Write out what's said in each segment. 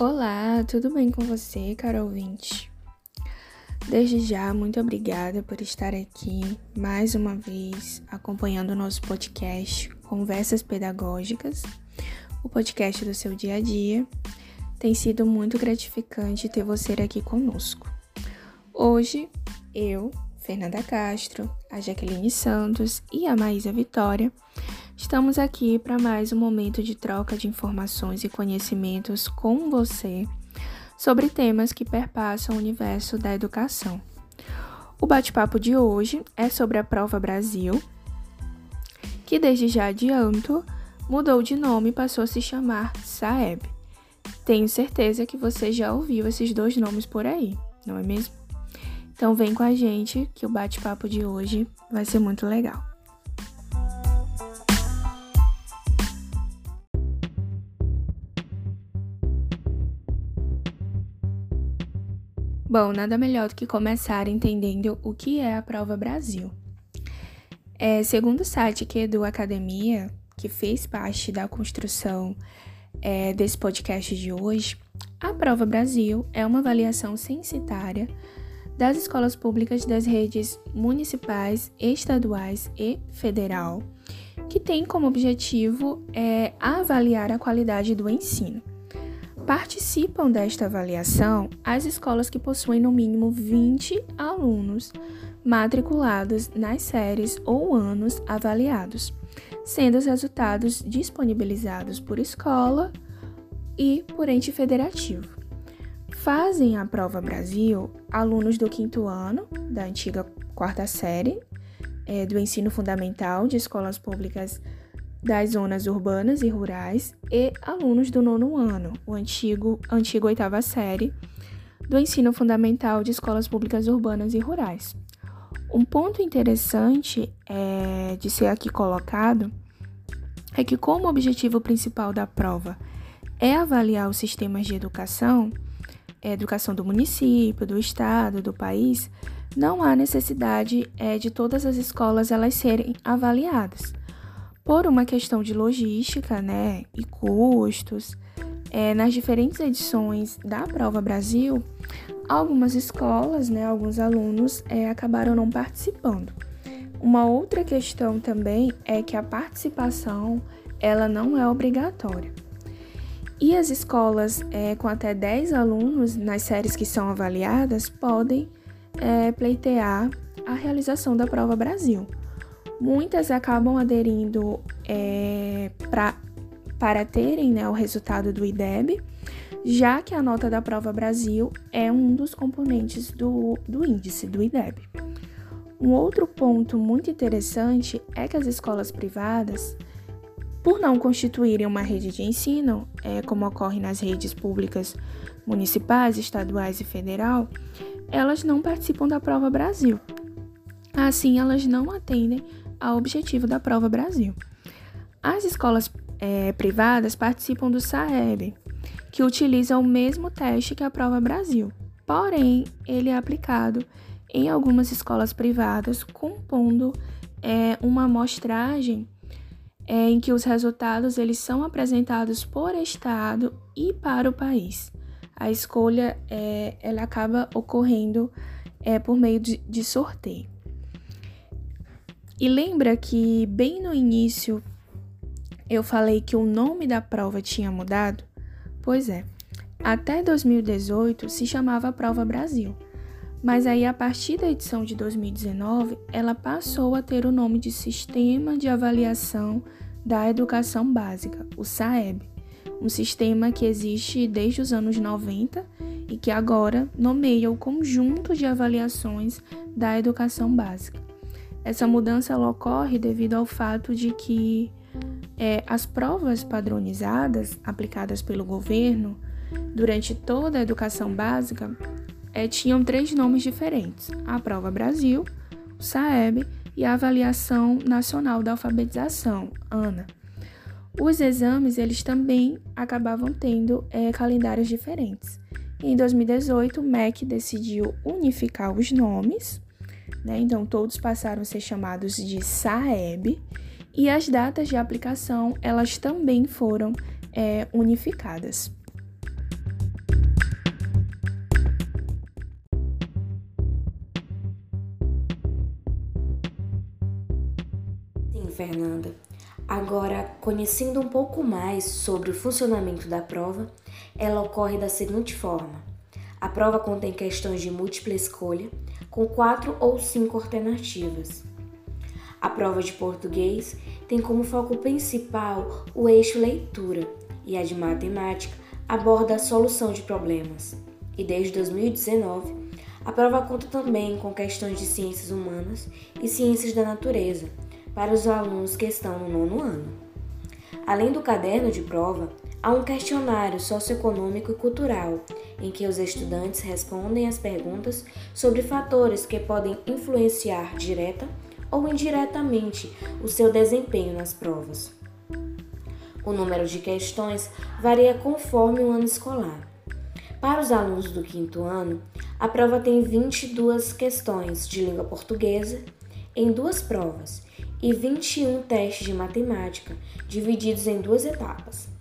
Olá, tudo bem com você, caro ouvinte? Desde já, muito obrigada por estar aqui mais uma vez acompanhando o nosso podcast Conversas Pedagógicas, o podcast do seu dia a dia. Tem sido muito gratificante ter você aqui conosco. Hoje, eu, Fernanda Castro, a Jaqueline Santos e a Maísa Vitória Estamos aqui para mais um momento de troca de informações e conhecimentos com você sobre temas que perpassam o universo da educação. O bate-papo de hoje é sobre a Prova Brasil, que desde já adianto mudou de nome e passou a se chamar SAEB. Tenho certeza que você já ouviu esses dois nomes por aí, não é mesmo? Então vem com a gente que o bate-papo de hoje vai ser muito legal. Bom, nada melhor do que começar entendendo o que é a Prova Brasil. É, segundo o site Edu Academia, que fez parte da construção é, desse podcast de hoje, a Prova Brasil é uma avaliação censitária das escolas públicas das redes municipais, estaduais e federal, que tem como objetivo é, avaliar a qualidade do ensino. Participam desta avaliação as escolas que possuem no mínimo 20 alunos matriculados nas séries ou anos avaliados, sendo os resultados disponibilizados por escola e por ente federativo. Fazem a prova Brasil alunos do quinto ano da antiga quarta série é, do ensino fundamental de escolas públicas das zonas urbanas e rurais e alunos do nono ano, o antigo, antigo oitava série, do ensino fundamental de escolas públicas urbanas e rurais. Um ponto interessante é, de ser aqui colocado é que, como objetivo principal da prova é avaliar os sistemas de educação, é, educação do município, do estado, do país, não há necessidade é, de todas as escolas elas serem avaliadas por uma questão de logística, né, e custos, é, nas diferentes edições da Prova Brasil, algumas escolas, né, alguns alunos é, acabaram não participando. Uma outra questão também é que a participação ela não é obrigatória. E as escolas é, com até 10 alunos nas séries que são avaliadas podem é, pleitear a realização da Prova Brasil. Muitas acabam aderindo é, pra, para terem né, o resultado do IDEB, já que a nota da prova Brasil é um dos componentes do, do índice do IDEB. Um outro ponto muito interessante é que as escolas privadas, por não constituírem uma rede de ensino, é, como ocorre nas redes públicas municipais, estaduais e federal, elas não participam da prova Brasil. Assim, elas não atendem ao objetivo da Prova Brasil. As escolas é, privadas participam do SAEB, que utiliza o mesmo teste que a Prova Brasil, porém, ele é aplicado em algumas escolas privadas, compondo é, uma amostragem é, em que os resultados eles são apresentados por estado e para o país. A escolha é, ela acaba ocorrendo é, por meio de, de sorteio. E lembra que bem no início eu falei que o nome da prova tinha mudado? Pois é, até 2018 se chamava Prova Brasil, mas aí a partir da edição de 2019 ela passou a ter o nome de Sistema de Avaliação da Educação Básica, o SAEB, um sistema que existe desde os anos 90 e que agora nomeia o conjunto de avaliações da educação básica. Essa mudança ocorre devido ao fato de que é, as provas padronizadas aplicadas pelo governo durante toda a educação básica é, tinham três nomes diferentes: a Prova Brasil, o SAEB e a Avaliação Nacional da Alfabetização, ANA. Os exames eles também acabavam tendo é, calendários diferentes. Em 2018, o MEC decidiu unificar os nomes né? Então, todos passaram a ser chamados de Saeb e as datas de aplicação elas também foram é, unificadas. Sim, Fernanda. Agora, conhecendo um pouco mais sobre o funcionamento da prova, ela ocorre da seguinte forma: a prova contém questões de múltipla escolha com quatro ou cinco alternativas. A prova de português tem como foco principal o eixo leitura e a de matemática aborda a solução de problemas. E desde 2019, a prova conta também com questões de ciências humanas e ciências da natureza para os alunos que estão no nono ano. Além do caderno de prova, há um questionário socioeconômico e cultural em que os estudantes respondem as perguntas sobre fatores que podem influenciar direta ou indiretamente o seu desempenho nas provas. O número de questões varia conforme o ano escolar. Para os alunos do quinto ano, a prova tem 22 questões de língua portuguesa em duas provas e 21 testes de matemática, divididos em duas etapas.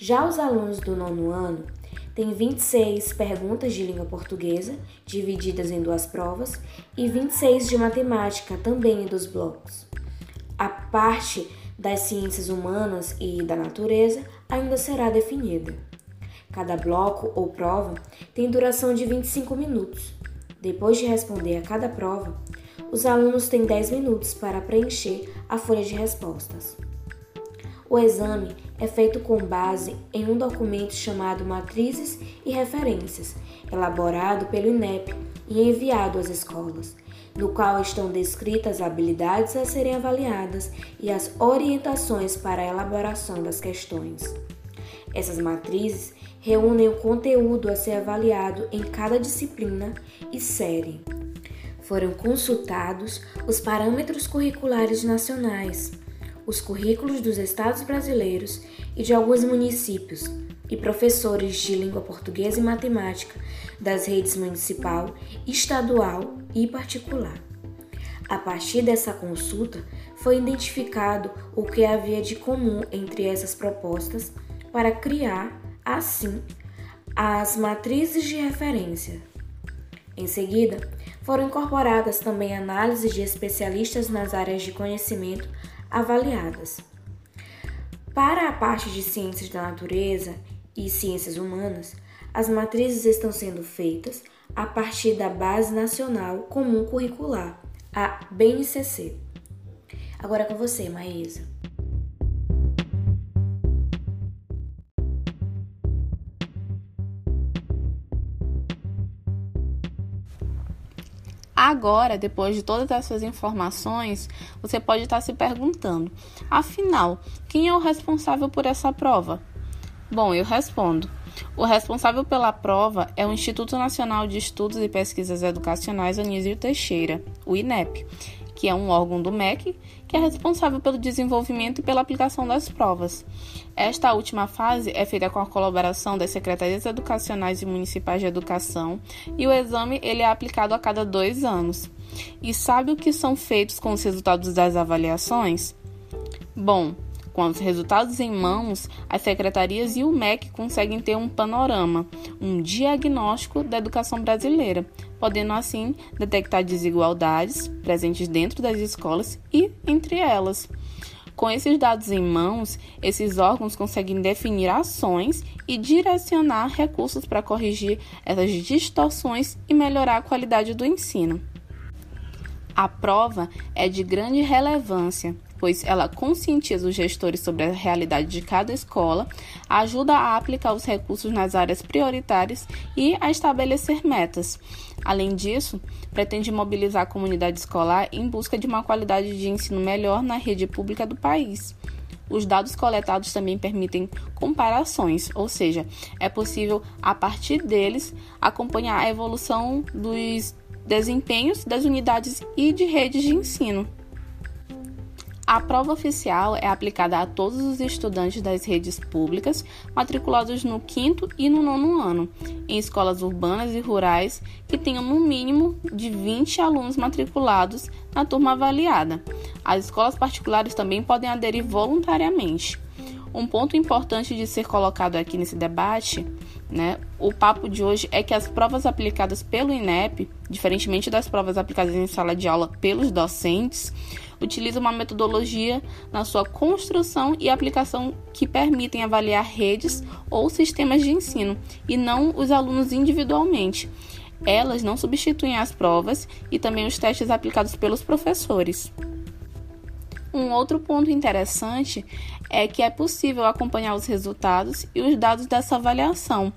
Já os alunos do nono ano têm 26 perguntas de língua portuguesa, divididas em duas provas, e 26 de matemática, também em dois blocos. A parte das ciências humanas e da natureza ainda será definida. Cada bloco ou prova tem duração de 25 minutos. Depois de responder a cada prova, os alunos têm 10 minutos para preencher a folha de respostas. O exame é feito com base em um documento chamado Matrizes e Referências, elaborado pelo INEP e enviado às escolas, no qual estão descritas as habilidades a serem avaliadas e as orientações para a elaboração das questões. Essas matrizes reúnem o conteúdo a ser avaliado em cada disciplina e série foram consultados os parâmetros curriculares nacionais, os currículos dos estados brasileiros e de alguns municípios e professores de língua portuguesa e matemática das redes municipal, estadual e particular. A partir dessa consulta, foi identificado o que havia de comum entre essas propostas para criar, assim, as matrizes de referência. Em seguida, foram incorporadas também análises de especialistas nas áreas de conhecimento avaliadas. Para a parte de ciências da natureza e ciências humanas, as matrizes estão sendo feitas a partir da Base Nacional Comum Curricular, a BNCC. Agora é com você, Maísa. Agora, depois de todas essas informações, você pode estar se perguntando: afinal, quem é o responsável por essa prova? Bom, eu respondo. O responsável pela prova é o Instituto Nacional de Estudos e Pesquisas Educacionais Anísio Teixeira, o INEP, que é um órgão do MEC que é responsável pelo desenvolvimento e pela aplicação das provas. Esta última fase é feita com a colaboração das secretarias educacionais e municipais de educação e o exame ele é aplicado a cada dois anos. E sabe o que são feitos com os resultados das avaliações? Bom, com os resultados em mãos, as secretarias e o MEC conseguem ter um panorama, um diagnóstico da educação brasileira, podendo assim detectar desigualdades presentes dentro das escolas e entre elas. Com esses dados em mãos, esses órgãos conseguem definir ações e direcionar recursos para corrigir essas distorções e melhorar a qualidade do ensino. A prova é de grande relevância, pois ela conscientiza os gestores sobre a realidade de cada escola, ajuda a aplicar os recursos nas áreas prioritárias e a estabelecer metas. Além disso, pretende mobilizar a comunidade escolar em busca de uma qualidade de ensino melhor na rede pública do país. Os dados coletados também permitem comparações, ou seja, é possível, a partir deles, acompanhar a evolução dos desempenhos das unidades e de redes de ensino. A prova oficial é aplicada a todos os estudantes das redes públicas matriculados no quinto e no nono ano, em escolas urbanas e rurais que tenham no mínimo de 20 alunos matriculados na turma avaliada. As escolas particulares também podem aderir voluntariamente. Um ponto importante de ser colocado aqui nesse debate, né, o papo de hoje é que as provas aplicadas pelo INEP, diferentemente das provas aplicadas em sala de aula pelos docentes, utiliza uma metodologia na sua construção e aplicação que permitem avaliar redes ou sistemas de ensino e não os alunos individualmente. Elas não substituem as provas e também os testes aplicados pelos professores. Um outro ponto interessante é que é possível acompanhar os resultados e os dados dessa avaliação.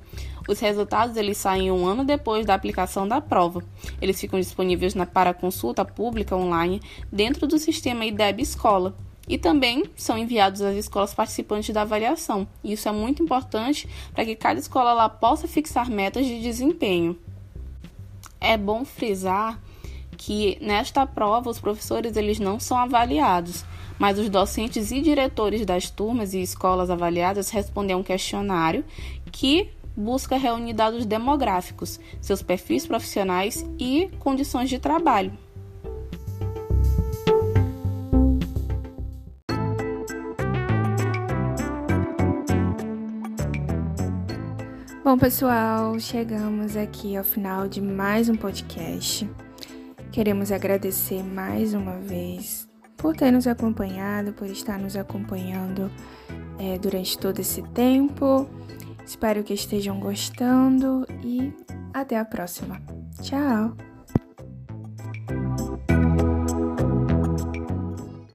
Os resultados eles saem um ano depois da aplicação da prova. Eles ficam disponíveis na, para consulta pública online dentro do sistema IDEB Escola e também são enviados às escolas participantes da avaliação. Isso é muito importante para que cada escola lá possa fixar metas de desempenho. É bom frisar que nesta prova os professores eles não são avaliados, mas os docentes e diretores das turmas e escolas avaliadas respondem a um questionário que busca reunir dados demográficos, seus perfis profissionais e condições de trabalho. Bom, pessoal, chegamos aqui ao final de mais um podcast. Queremos agradecer mais uma vez por ter nos acompanhado, por estar nos acompanhando é, durante todo esse tempo. Espero que estejam gostando e até a próxima. Tchau!